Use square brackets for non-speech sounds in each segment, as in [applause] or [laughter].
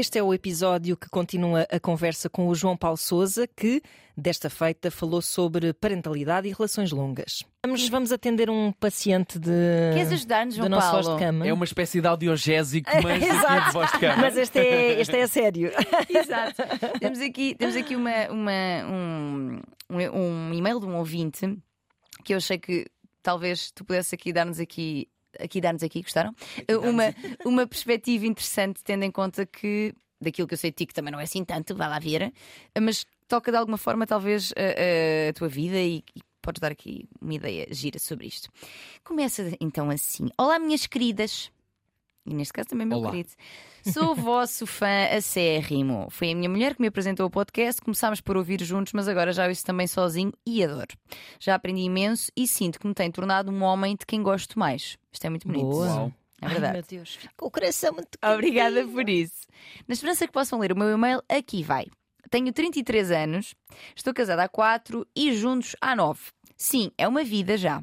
Este é o episódio que continua a conversa com o João Paulo Souza, que, desta feita, falou sobre parentalidade e relações longas. Vamos, vamos atender um paciente de. Queres ajudar-nos, João nosso Paulo? voz de cama. É uma espécie de audiogésico, [laughs] mas Exato. de voz de cama. Mas este é, este é a sério. [laughs] Exato. temos aqui, temos aqui uma, uma- um, um, um e-mail de um ouvinte que eu achei que talvez tu pudesse aqui dar-nos aqui. Aqui dar-nos aqui, gostaram? Uma, uma perspectiva interessante, tendo em conta que daquilo que eu sei de ti, que também não é assim tanto, vai lá ver, mas toca de alguma forma, talvez, a, a tua vida e, e podes dar aqui uma ideia gira sobre isto. Começa então assim: Olá, minhas queridas. E neste caso também, meu Olá. querido. Sou vosso fã acérrimo. Foi a minha mulher que me apresentou o podcast. Começámos por ouvir juntos, mas agora já ouço também sozinho e adoro. Já aprendi imenso e sinto que me tem tornado um homem de quem gosto mais. Isto é muito bonito. Boa. É verdade. Ai, meu Deus, fica o coração muito Obrigada por isso. Na esperança que possam ler o meu e-mail, aqui vai. Tenho 33 anos, estou casada há 4 e juntos há 9. Sim, é uma vida já.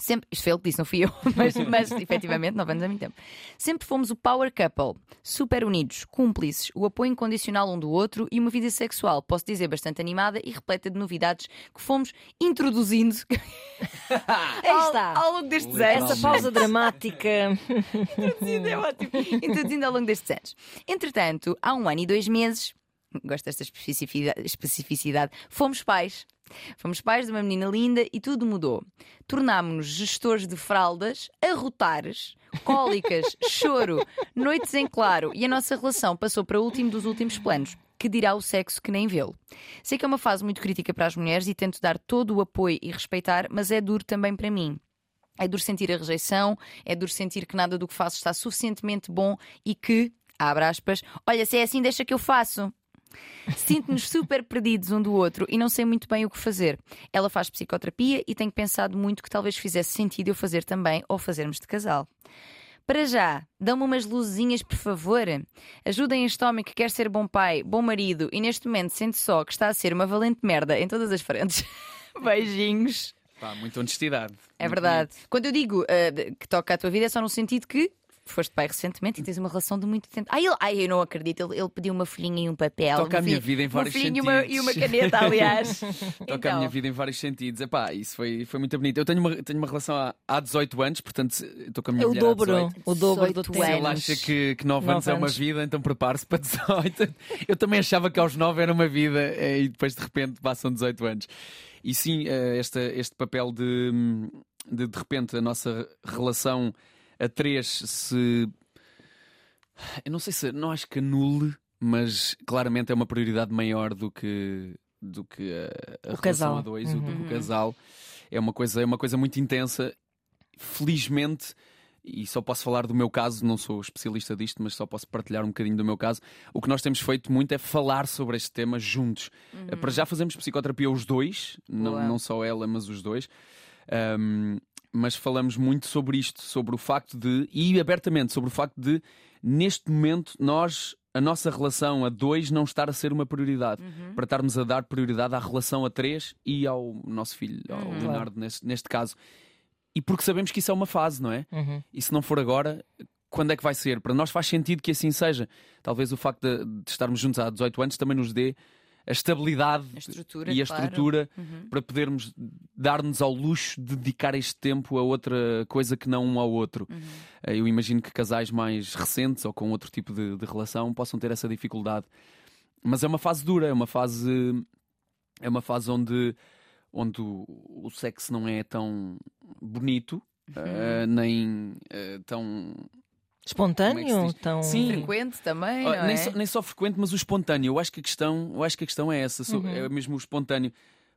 Sempre, isto foi ele que disse, não fui eu, [laughs] mas, mas efetivamente, 9 anos é muito tempo. Sempre fomos o power couple, super unidos, cúmplices, o apoio incondicional um do outro e uma vida sexual, posso dizer, bastante animada e repleta de novidades que fomos introduzindo [laughs] Aí ao, está. ao longo destes anos. Essa pausa dramática. [laughs] Introduzindo é ótimo. Introduzindo ao longo destes anos. Entretanto, há um ano e dois meses, gosto desta especificidade, especificidade fomos pais. Fomos pais de uma menina linda e tudo mudou. Tornámos-nos gestores de fraldas, arrotares, cólicas, [laughs] choro, noites em claro e a nossa relação passou para o último dos últimos planos. Que dirá o sexo que nem vê-lo. Sei que é uma fase muito crítica para as mulheres e tento dar todo o apoio e respeitar, mas é duro também para mim. É duro sentir a rejeição, é duro sentir que nada do que faço está suficientemente bom e que, abre aspas, olha, se é assim, deixa que eu faço. Sinto-nos super perdidos um do outro e não sei muito bem o que fazer. Ela faz psicoterapia e tenho pensado muito que talvez fizesse sentido eu fazer também ou fazermos de casal. Para já, dão-me umas luzinhas, por favor. Ajudem este homem que quer ser bom pai, bom marido e neste momento sente só que está a ser uma valente merda em todas as frentes. [laughs] Beijinhos. Pá, muita honestidade. É verdade. Quando eu digo de- que toca a tua vida, é só no sentido que foste pai recentemente e tens uma relação de muito tempo. Ai, ele, ai eu não acredito, ele, ele pediu uma folhinha e um papel. Toca uma a minha vida em vários folhinha e uma, sentidos. e uma caneta, aliás. [laughs] Toca Então, a minha vida em vários sentidos. Epá, isso foi, foi muito bonito. Eu tenho uma, tenho uma relação há, há 18 anos, portanto estou com a minha É o mulher há dobro, 18. o dobro do 18 tempo. Se ele anos. acha que, que 9 anos Nove é uma anos. vida, então prepare-se para 18. Eu também achava que aos 9 era uma vida eh, e depois de repente passam 18 anos. E sim, eh, esta, este papel de, de de repente a nossa relação a 3 se. Eu não sei se. Não acho que anule, mas claramente é uma prioridade maior do que, do que a, a O relação casal. a dois, do que Uhum. o casal. É uma, coisa, é uma coisa muito intensa. Felizmente, e só posso falar do meu caso, não sou especialista disto, mas só posso partilhar um bocadinho do meu caso. O que nós temos feito muito é falar sobre este tema juntos. Eh, Para já fazemos psicoterapia os dois, não, não só ela, mas os dois. Ahm, mas falamos muito sobre isto, sobre o facto de, e abertamente, sobre o facto de, neste momento, nós, a nossa relação a dois, não estar a ser uma prioridade. Para estarmos a dar prioridade à relação a três e ao nosso filho, ao Uhum. Leonardo, neste, neste caso. E porque sabemos que isso é uma fase, não é? Uhum. E se não for agora, quando é que vai ser? Para nós faz sentido que assim seja. Talvez o facto de, de estarmos juntos há 18 anos também nos dê a estabilidade A e a claro. estrutura Uhum. para podermos dar-nos ao luxo de dedicar este tempo a outra coisa que não um ao outro. Uhum. Eh, Eu imagino que casais mais recentes ou com outro tipo de, de relação possam ter essa dificuldade. Mas é uma fase dura, é uma fase é uma fase onde, onde o, o sexo não é tão bonito, eh, nem eh, tão Espontâneo? É? Tão... Sim. Frequente também, não nem, é? só, nem só frequente, mas o espontâneo. Eu acho que a questão, eu acho que a questão é essa, Uhum. é mesmo o espontâneo.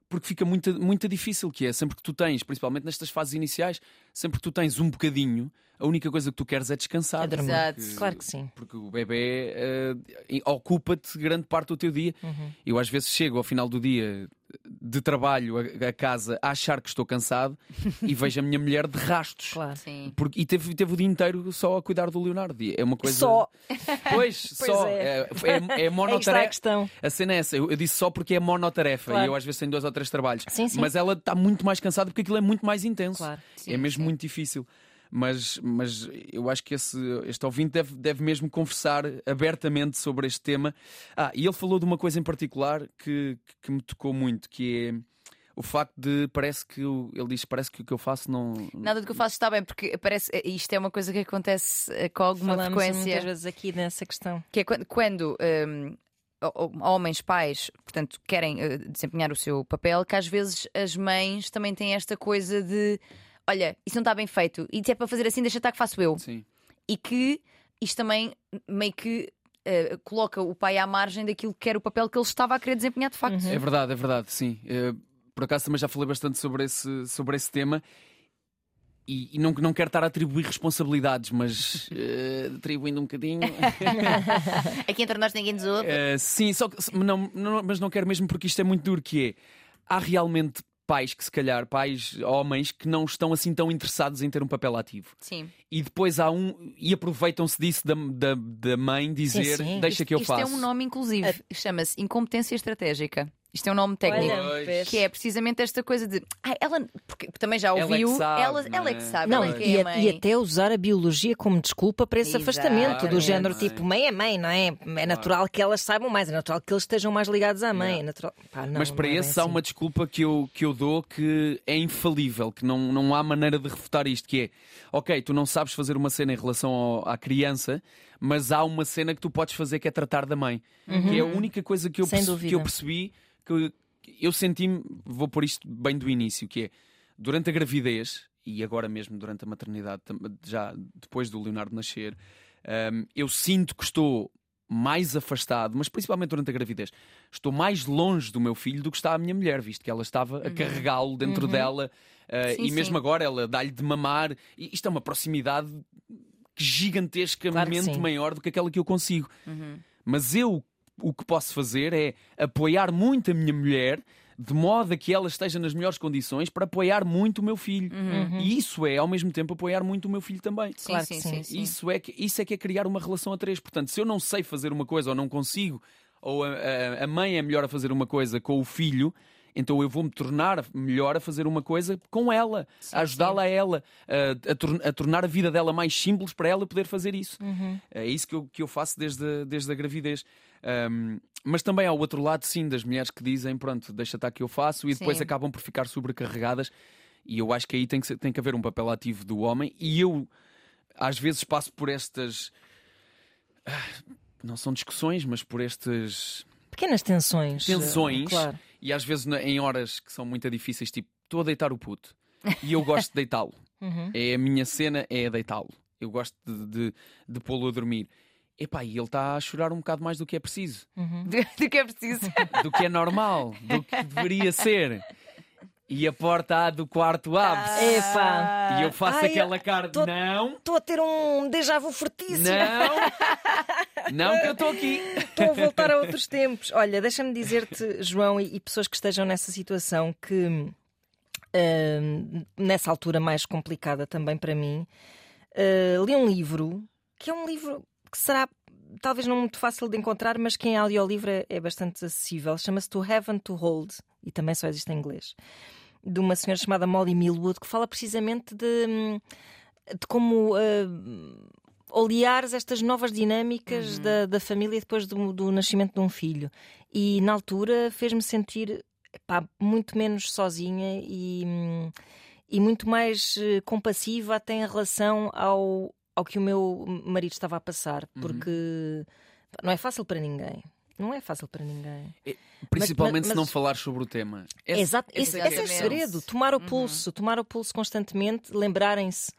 Porque fica muito, muito difícil que é, sempre que tu tens, principalmente nestas fases iniciais, sempre que tu tens um bocadinho, a única coisa que tu queres é descansar. É. Exato. Claro que sim. Porque o bebê eh, ocupa-te grande parte do teu dia. Uhum. Eu às vezes chego ao final do dia de trabalho a, a casa a achar que estou cansado [laughs] e vejo a minha mulher de rastos. Claro. Sim. Porque, e teve, teve o dia inteiro só a cuidar do Leonardo. E É uma coisa. Só. [laughs] Pois, só. é. É, é, é [laughs] Aí está a monotarefa. questão. A cena é essa. Eu, eu disse só porque é monotarefa. Claro. E eu às vezes tenho dois ou três trabalhos. Sim, sim. Mas ela está muito mais cansada porque aquilo é muito mais intenso. Claro. Sim, é mesmo sim. muito difícil. Mas, mas eu acho que esse, este ouvinte deve, deve mesmo conversar abertamente sobre este tema. Ah, e ele falou de uma coisa em particular que, que me tocou muito, que é o facto de parece que eu, ele diz parece que o que eu faço não Nada do que eu faço está bem, porque parece isto é uma coisa que acontece eh, com alguma Falamos frequência. muitas vezes aqui nessa questão. Que é quando, quando, ho- homens, pais, portanto, querem eh, desempenhar o seu papel, que às vezes as mães também têm esta coisa de olha, isso não está bem feito, e se é para fazer assim, deixa estar que faço eu. Sim. E que isto também meio que eh, coloca o pai à margem daquilo que era o papel que ele estava a querer desempenhar de facto. É verdade, é verdade, sim. Eh, por acaso também já falei bastante sobre esse, sobre esse tema. E, e não, não quero estar a atribuir responsabilidades, mas [laughs] eh, atribuindo um bocadinho. [laughs] Aqui entre nós ninguém nos ouve. Sim, só que, não, não- mas não quero mesmo porque isto é muito duro que é. Há realmente pais que se calhar, pais, homens, que não estão assim tão interessados em ter um papel ativo. Sim. E depois há um. E aproveitam-se disso da, da, da mãe dizer sim. deixa que eu Isto faço. é um nome inclusive, chama-se incompetência estratégica. Isto é um nome técnico. Olha? Que é precisamente esta coisa de. Ai, ela. Porque também já Ela é que ouviu. sabe, ela, não ela é é? que sabe. Não, ela é que e, é a e até usar a biologia como desculpa para esse afastamento, do género tipo, mãe é mãe, não é? É natural que elas saibam mais, é natural que eles estejam mais ligados à mãe. É natural... Pá, não, Mas para não é esse há assim. uma desculpa que eu, que eu dou que é infalível, que não, não há maneira de refutar isto, que é ok, tu não sabes fazer uma cena em relação ao- à criança, mas há uma cena que tu podes fazer que é tratar da mãe. Que é a única coisa que eu, Sem perce- dúvida. que eu percebi que eu senti-me, vou pôr isto bem do início, que é durante a gravidez e agora mesmo durante a maternidade, já depois do Leonardo nascer, hum, eu sinto que estou mais afastado, mas principalmente durante a gravidez, estou mais longe do meu filho do que está a minha mulher, visto que ela estava a carregá-lo dentro dela uh, Sim, e mesmo sim. agora ela dá-lhe de mamar. E isto é uma proximidade gigantescamente Claro maior do que aquela que eu consigo. Mas eu o que posso fazer é apoiar muito a minha mulher. De modo a que ela esteja nas melhores condições para apoiar muito o meu filho. E isso é, ao mesmo tempo, apoiar muito o meu filho também. Sim, Claro sim, sim. sim. Isso é, que, isso é que é criar uma relação a três. Portanto, se eu não sei fazer uma coisa ou não consigo, ou a, a- a mãe é melhor a fazer uma coisa com o filho, então eu vou-me tornar melhor a fazer uma coisa com ela, a ajudá-la a ela, a, a tor- a tornar a vida dela mais simples para ela poder fazer isso. É isso que eu, que eu faço desde, a- desde a gravidez. Ahm, mas também há o outro lado, sim, das mulheres que dizem: pronto, deixa estar que eu faço, e depois Sim. acabam por ficar sobrecarregadas. E eu acho que aí tem que, ser- tem que haver um papel ativo do homem. E eu, às vezes, passo por estas. ah, Não são discussões, mas por estas Pequenas tensões. tensões. Claro. E às vezes em horas que são muito difíceis, tipo, estou a deitar o puto e eu gosto de deitá-lo. [laughs] Uhum. É a minha cena, é deitá-lo. Eu gosto de, de, de pô-lo a dormir. Epá, e ele está a chorar um bocado mais do que é preciso, Do que é preciso. [laughs] do que é normal, do que deveria ser. E a porta do quarto abre-se. Epá. E eu faço Ai, aquela cara de não, Estou a ter um déjà vu fortíssimo. não, [laughs] não que eu estou aqui. Estou a voltar a outros tempos. Olha, deixa-me dizer-te, João, e, e pessoas que estejam nessa situação, que hum, nessa altura mais complicada também para mim, uh, li um livro que é um livro que será talvez não muito fácil de encontrar, mas que em audiolivro é, é bastante acessível. Chama-se To Heaven to Hold e também só existe em inglês. De uma senhora chamada Molly Millwood que fala precisamente de, hum, de como. uh, oleares estas novas dinâmicas da, da família depois do, do nascimento de um filho. E na altura fez-me sentir muito menos sozinha e, e muito mais eh, compassiva até em relação ao, ao que o meu marido estava a passar, porque não é fácil para ninguém. Não é fácil para ninguém. Principalmente mas- se não mas- falar sobre o tema. Esse- Exato, esse esse, é é o segredo. Tomar o pulso, tomar o pulso constantemente, lembrarem-se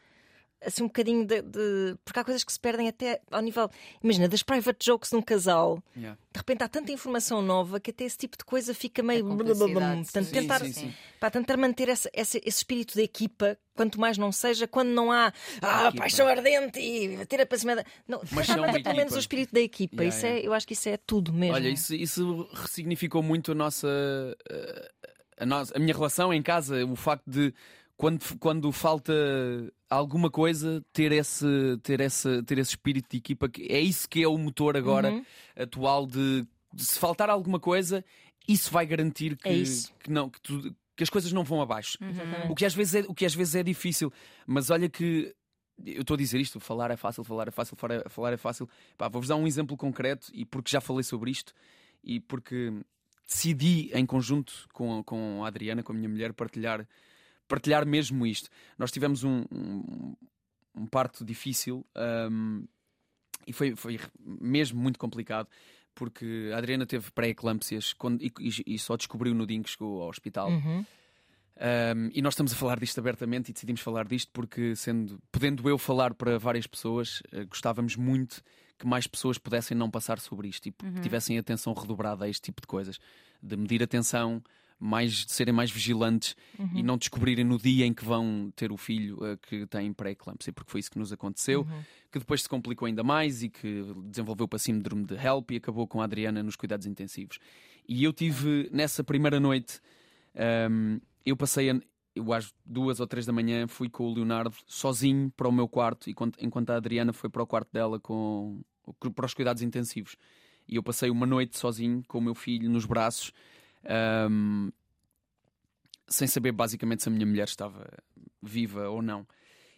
assim um bocadinho de, de- Porque há coisas que se perdem até ao nível. Imagina, das private jokes de um casal. Yeah. De repente há tanta informação nova que até esse tipo de coisa fica meio. Portanto, tentar, sim, sim. pá, tentar manter essa- esse, esse espírito de equipa, quanto mais não seja, quando não há ah, paixão ardente e tira para cima da. Não, Mas tentar manter pelo menos o espírito da equipa. Yeah, isso yeah. É, eu acho que isso é tudo mesmo. Olha, isso, isso ressignificou muito a nossa, eh, a nossa. a minha relação em casa. O facto de, quando, quando falta alguma coisa, ter esse, ter, esse, ter esse espírito de equipa. que É isso que é o motor agora Uhum. atual de, de se faltar alguma coisa, isso vai garantir que, É isso. Uhum. que não, que, tu- que as coisas não vão abaixo. O, que às vezes é, o que às vezes é difícil. Mas olha que eu estou a dizer isto, falar é fácil, falar é fácil, falar é, falar é fácil. Vou-vos dar um exemplo concreto e porque já falei sobre isto e porque decidi em conjunto com, com a Adriana, com a minha mulher, partilhar, partilhar mesmo isto. Nós tivemos um, um, um parto difícil um, e foi, foi mesmo muito complicado porque a Adriana teve pré-eclâmpsias e, e, só descobriu no dia em que chegou ao hospital. Uhum. Um, e nós estamos a falar disto abertamente e decidimos falar disto porque, sendo, podendo eu falar para várias pessoas, uh, gostávamos muito que mais pessoas pudessem não passar sobre isto e uhum. tivessem atenção redobrada a este tipo de coisas, de medir atenção, mais, de serem mais vigilantes uhum. e não descobrirem no dia em que vão ter o filho uh, que tem pré-eclâmpsia, porque foi isso que nos aconteceu, uhum. que depois se complicou ainda mais e que desenvolveu para síndrome de HELP e acabou com a Adriana nos cuidados intensivos. E eu tive nessa primeira noite. Um, eu passei, a, eu às duas ou três da manhã, fui com o Leonardo sozinho para o meu quarto, enquanto, enquanto a Adriana foi para o quarto dela com, para os cuidados intensivos. E eu passei uma noite sozinho com o meu filho nos braços, um, sem saber basicamente se a minha mulher estava viva ou não.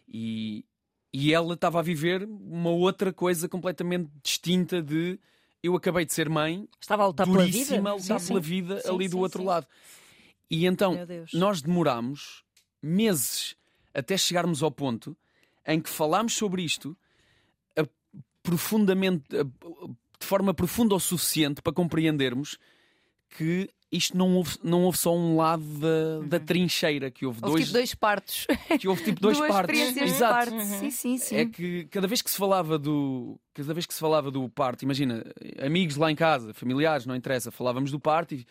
E, e ela estava a viver uma outra coisa completamente distinta de eu acabei de ser mãe, estava a lutar pela vida, a lutar pela vida sim, ali sim, do outro sim. lado. E então nós demoramos meses até chegarmos ao ponto em que falámos sobre isto a, profundamente, a, de forma profunda o suficiente para compreendermos que isto não houve, não houve só um lado da, uhum. da trincheira, que houve, houve dois. Tipo dois partos. Que houve tipo dois Duas partos. Exato. Uhum. Sim, sim, sim. É que cada vez que se falava do. Cada vez que se falava do parto, imagina, amigos lá em casa, familiares, não interessa, falávamos do parto e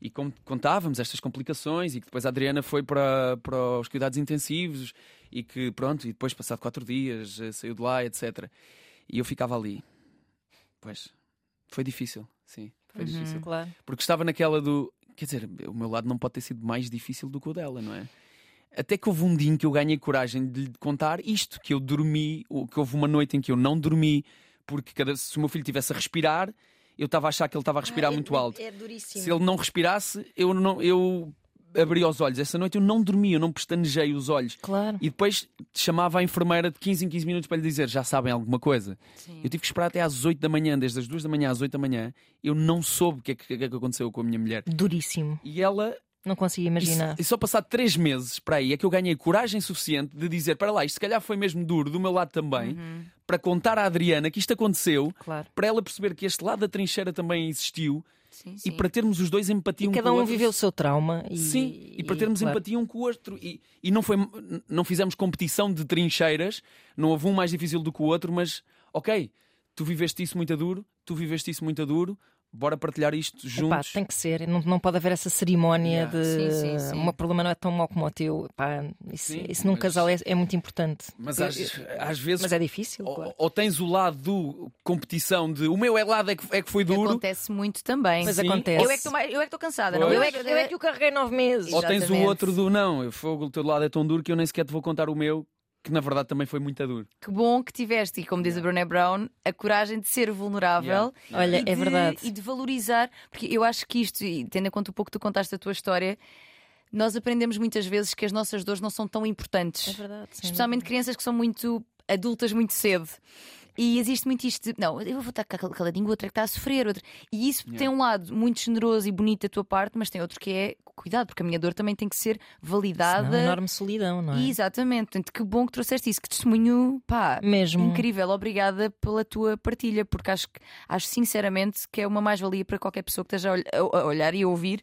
e contávamos estas complicações e que depois a Adriana foi para, para os cuidados intensivos e que pronto, e depois passado quatro dias eh, saiu de lá, etc. E eu ficava ali. Pois, foi difícil, sim, foi uhum, difícil. Claro. Porque estava naquela do, quer dizer, o meu lado não pode ter sido mais difícil do que o dela, não é? Até que houve um dia em que eu ganhei coragem de lhe contar isto, que eu dormi, que houve uma noite em que eu não dormi, porque cada, se o meu filho tivesse a respirar, eu estava a achar que ele estava a respirar ah, é, muito alto. É, duríssimo. Se ele não respirasse, eu não. Eu abri os olhos. Essa noite eu não dormi, eu não pestanejei os olhos. Claro. E depois chamava a enfermeira de 15 em 15 minutos para lhe dizer: já sabem alguma coisa? Sim. Eu tive que esperar até às 8 da manhã, desde as 2 da manhã às 8 da manhã. Eu não soube o que é que, que, é que aconteceu com a minha mulher. Duríssimo. E ela não consigo imaginar. E, e só passado três meses para aí é que eu ganhei coragem suficiente de dizer: para lá, isto se calhar foi mesmo duro do meu lado também, uhum. para contar à Adriana que isto aconteceu, claro. para ela perceber que este lado da trincheira também existiu. Sim, sim. E para termos os dois empatia e um cada com um o outro. viveu o seu trauma. E, Sim, e, e para termos claro. empatia um com o outro. E, e não, foi, não fizemos competição de trincheiras, não houve um mais difícil do que o outro, mas ok, tu viveste isso muito a duro, tu viveste isso muito a duro, bora partilhar isto juntos. Epá, tem que ser, não, não pode haver essa cerimónia Yeah. de Sim, sim, sim. o meu problema não é tão mau como o teu. Epá, isso, Sim, isso num mas- casal é, é muito importante. Mas às, às vezes mas é difícil, ou, claro. ou tens o lado do competição de o meu é lado é que, é que foi duro, acontece muito também. Mas Sim. acontece. Eu é que estou é cansada. Não, Pois. Eu é, que, eu é que o carreguei nove meses. ou tens o Exatamente. outro do não, eu fogo, o teu lado é tão duro que eu nem sequer te vou contar o meu, que na verdade também foi muito duro. Que bom que tiveste, e como diz a Brené Brown, a coragem de ser vulnerável. Yeah. Olha, e é de- verdade. E de valorizar, porque eu acho que isto, e tendo em conta um pouco que tu contaste a tua história, nós aprendemos muitas vezes que as nossas dores não são tão importantes. É verdade. sem Especialmente dúvida. crianças que são muito adultas muito cedo. E existe muito isto de, não, eu vou estar cal- caladinho, o outro é que está a sofrer. Outro... E isso Yeah. tem um lado muito generoso e bonito da tua parte, mas tem outro que é cuidado, porque a minha dor também tem que ser validada. Senão é enorme solidão, não é? Exatamente, portanto, que bom que trouxeste isso, que testemunho, pá, Mesmo. incrível, obrigada pela tua partilha, porque acho, acho sinceramente que é uma mais-valia para qualquer pessoa que esteja a ol- a a olhar e a ouvir,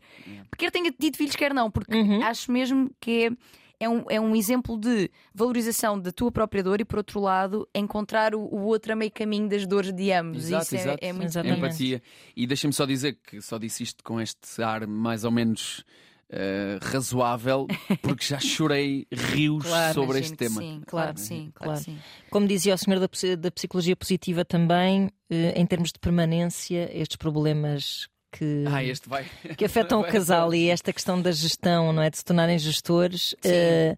quer tenha tido filhos, quer não, porque Uhum. acho mesmo que é. É um, é um exemplo de valorização da tua própria dor e, por outro lado, encontrar o, o outro a meio caminho das dores de ambos. Exato, Isso é- exato. é, muito Exatamente. Empatia. E deixa-me só dizer que só disse isto com este ar mais ou menos eh, razoável, [laughs] porque já chorei rios Claro, sobre este tema. Sim, claro, que sim, claro, claro. sim. Como dizia o senhor da, da psicologia positiva também, eh, em termos de permanência, estes problemas que, Ah, este vai. que afetam [laughs] o casal e esta questão da gestão, não é? De se tornarem gestores, eh,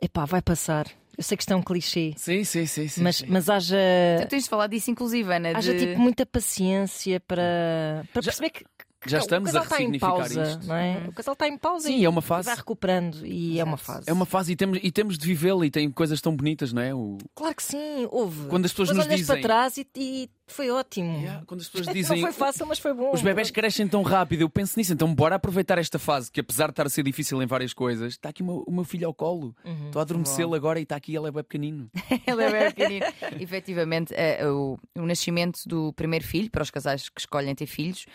epá, vai passar. Eu sei que isto é um clichê, Sim, sim, sim. sim, mas, sim. mas haja, Tu tens de falar disso, inclusive, Ana. haja de- tipo muita paciência para, para Já- perceber que, já estamos o casal a está em ressignificar pausa, isto. não é? O casal está em pausa Sim, e, é uma fase. vai recuperando e é uma fase. É uma fase e temos, e temos de vivê-la e tem coisas tão bonitas, não é? O... Claro que sim, houve. Quando as pessoas Depois nos olhas dizem- para trás e, e foi ótimo. Yeah, quando as pessoas [laughs] Não dizem foi fácil, mas foi bom. os bebés crescem tão rápido, eu penso nisso, então bora aproveitar esta fase que apesar de estar a ser difícil em várias coisas, está aqui o meu, o meu filho ao colo. Uhum. Estou a adormecê-lo agora e está aqui, ele é bem pequenino. [laughs] Ele é bem [laughs] pequenino. Efetivamente, eh, o, o nascimento do primeiro filho, para os casais que escolhem ter filhos,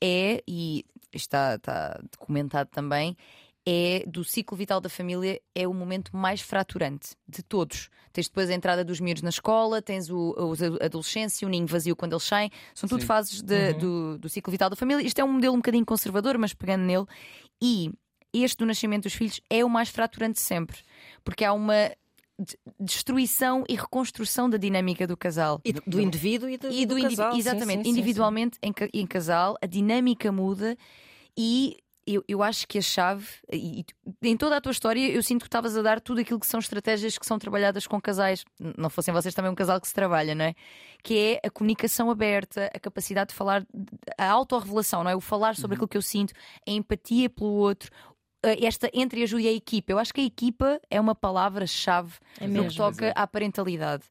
é, e está, está documentado também, é do ciclo vital da família, é o momento mais fraturante de todos. Tens depois a entrada dos miúdos na escola, tens o, os a adolescência, o ninho vazio quando eles saem, são tudo Sim. fases de- do, do ciclo vital da família. Isto é um modelo um bocadinho conservador, mas pegando nele, e este do nascimento dos filhos é o mais fraturante sempre, porque há uma de- destruição e reconstrução da dinâmica do casal. E do, do indivíduo e do, E do, indiví- casal. Sim, exatamente, sim, sim, individualmente Em, ca- em casal, a dinâmica muda e eu, eu acho que a chave, e, e em toda a tua história, eu sinto que estavas a dar tudo aquilo que são estratégias que são trabalhadas com casais, não fossem vocês também um casal que se trabalha, não é? Que é a comunicação aberta, a capacidade de falar, a autorrevelação, não é? O falar sobre aquilo que eu sinto, a empatia pelo outro. Eh, Esta entre ajuda e a equipa. Eu acho que a equipa é uma palavra-chave É no que toca é. à parentalidade.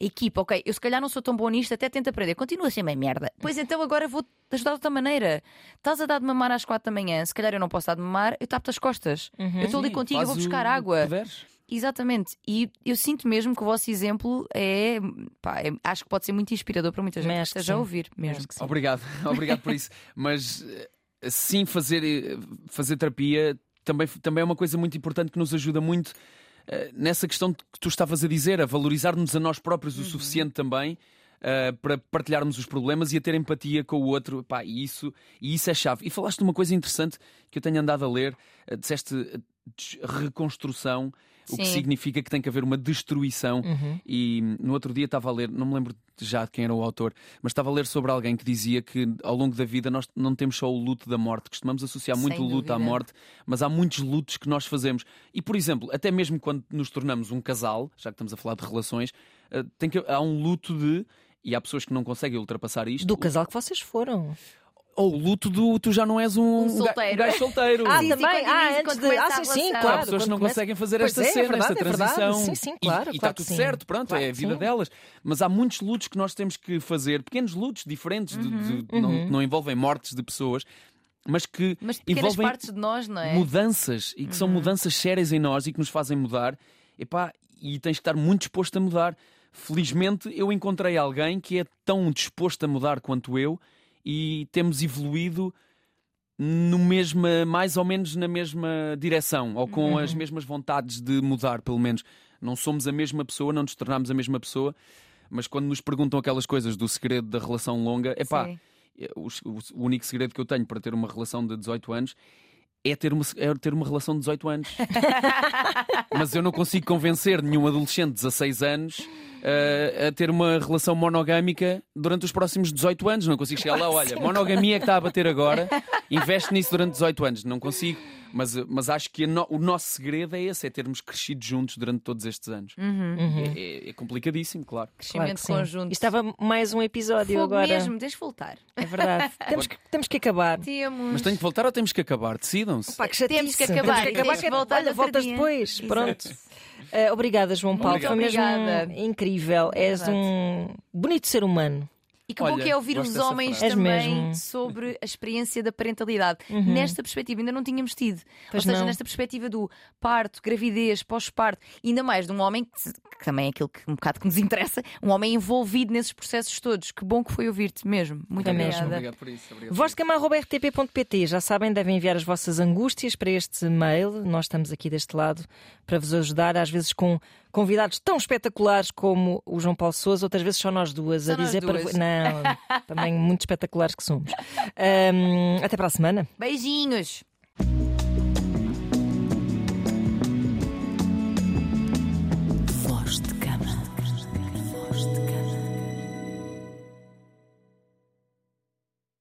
A equipa, ok, eu se calhar não sou tão bom nisto, até tento aprender, continua a ser meio merda. Pois então agora vou-te ajudar de outra maneira. Estás a dar de mamar às quatro da manhã, se calhar eu não posso dar de mamar, eu tapo-te as costas. Uhum. Eu estou ali contigo, eu vou buscar água. puderes. Exatamente. E eu sinto mesmo que o vosso exemplo é, pá, é- Acho que pode ser muito inspirador para muita gente Também que esteja a ouvir mesmo. Acho que sim. Obrigado, [laughs] obrigado por isso. Mas eh, sim, fazer, eh, fazer terapia também, também é uma coisa muito importante que nos ajuda muito eh, nessa questão que tu estavas a dizer, a valorizar-nos a nós próprios o suficiente também. eh, para partilharmos os problemas e a ter empatia com o outro, Pá, e, isso, e isso é chave. E falaste de uma coisa interessante que eu tenho andado a ler, eh, disseste eh, des- reconstrução, o que Sim. significa que tem que haver uma destruição. Uhum. E hum, no outro dia estava a ler, não me lembro já de quem era o autor, mas estava a ler sobre alguém que dizia que ao longo da vida nós não temos só o luto da morte, costumamos associar muito o luto à morte, mas há muitos lutos que nós fazemos. E, por exemplo, até mesmo quando nos tornamos um casal, já que estamos a falar de relações, eh, tem que, há um luto de. E há pessoas que não conseguem ultrapassar isto. Do casal que vocês foram. Ou o luto do tu já não és um, Um solteiro. gajo solteiro. Ah, Sim, sim, também. ah, antes de. Ah, sim, sim, claro. Há pessoas que não começa- conseguem fazer Pois esta é, é cena, verdade, esta é verdade. transição. Sim, sim, E- claro, E, está claro que tudo sim. certo, pronto, Claro é a vida sim. delas. Mas há muitos lutos que nós temos que fazer, pequenos lutos diferentes, de- de- Uhum. não, não envolvem mortes de pessoas, mas que Mas envolvem partes de nós, não é? mudanças e que são mudanças sérias em nós e que nos fazem mudar. Epá, e tens que estar muito disposto a mudar. Felizmente eu encontrei alguém que é tão disposto a mudar quanto eu e temos evoluído no mesma, mais ou menos na mesma direção, ou com as mesmas vontades de mudar, pelo menos. Não somos a mesma pessoa, não nos tornamos a mesma pessoa, mas quando nos perguntam aquelas coisas do segredo da relação longa, é, o, o- o único segredo que eu tenho para ter uma relação de 18 anos é ter uma, é ter uma relação de 18 anos. [laughs] Mas eu não consigo convencer nenhum adolescente de 16 anos uh, a ter uma relação monogâmica durante os próximos 18 anos. Não consigo chegar lá, olha, monogamia é que está a bater agora, [laughs] investe nisso durante 18 anos. Não consigo. Mas, mas acho que no- o nosso segredo é esse: é termos crescido juntos durante todos estes anos. Uhum. É, é- é complicadíssimo, claro. Claro Crescimento sim. conjunto. Isto estava mais um episódio Fogo agora. mesmo, tens de voltar. É verdade. [laughs] temos, que, temos que acabar. Temos. Mas tenho que voltar ou temos que acabar? Decidam-se. Pá, que chatice. Temos que acabar, Temos que e acabar tens que- voltar Olha, voltas dia. depois. Exato. Pronto. Eh, obrigada, João Paulo. Obrigado. Foi mesmo Obrigada. incrível. És Verdade. um bonito ser humano. E que bom Olha, que é ouvir os homens também mesmo. sobre a experiência da parentalidade. Uhum. Nesta perspectiva ainda não tínhamos tido. Pois Ou seja, não. nesta perspectiva do parto, gravidez, pós-parto, ainda mais de um homem, que, também é aquilo que um bocado que nos interessa, um homem envolvido nesses processos todos. Que bom que foi ouvir-te mesmo. Muito mesmo. obrigada. Obrigado por isso. Obrigado por isso. Já sabem, devem enviar as vossas angústias para este mail. Nós estamos aqui deste lado para vos ajudar, às vezes com convidados tão espetaculares como o João Paulo Souza, outras vezes só nós duas Só a dizer para duas. Não, também muito espetaculares que somos. [laughs] Ahm, até para a semana. Beijinhos.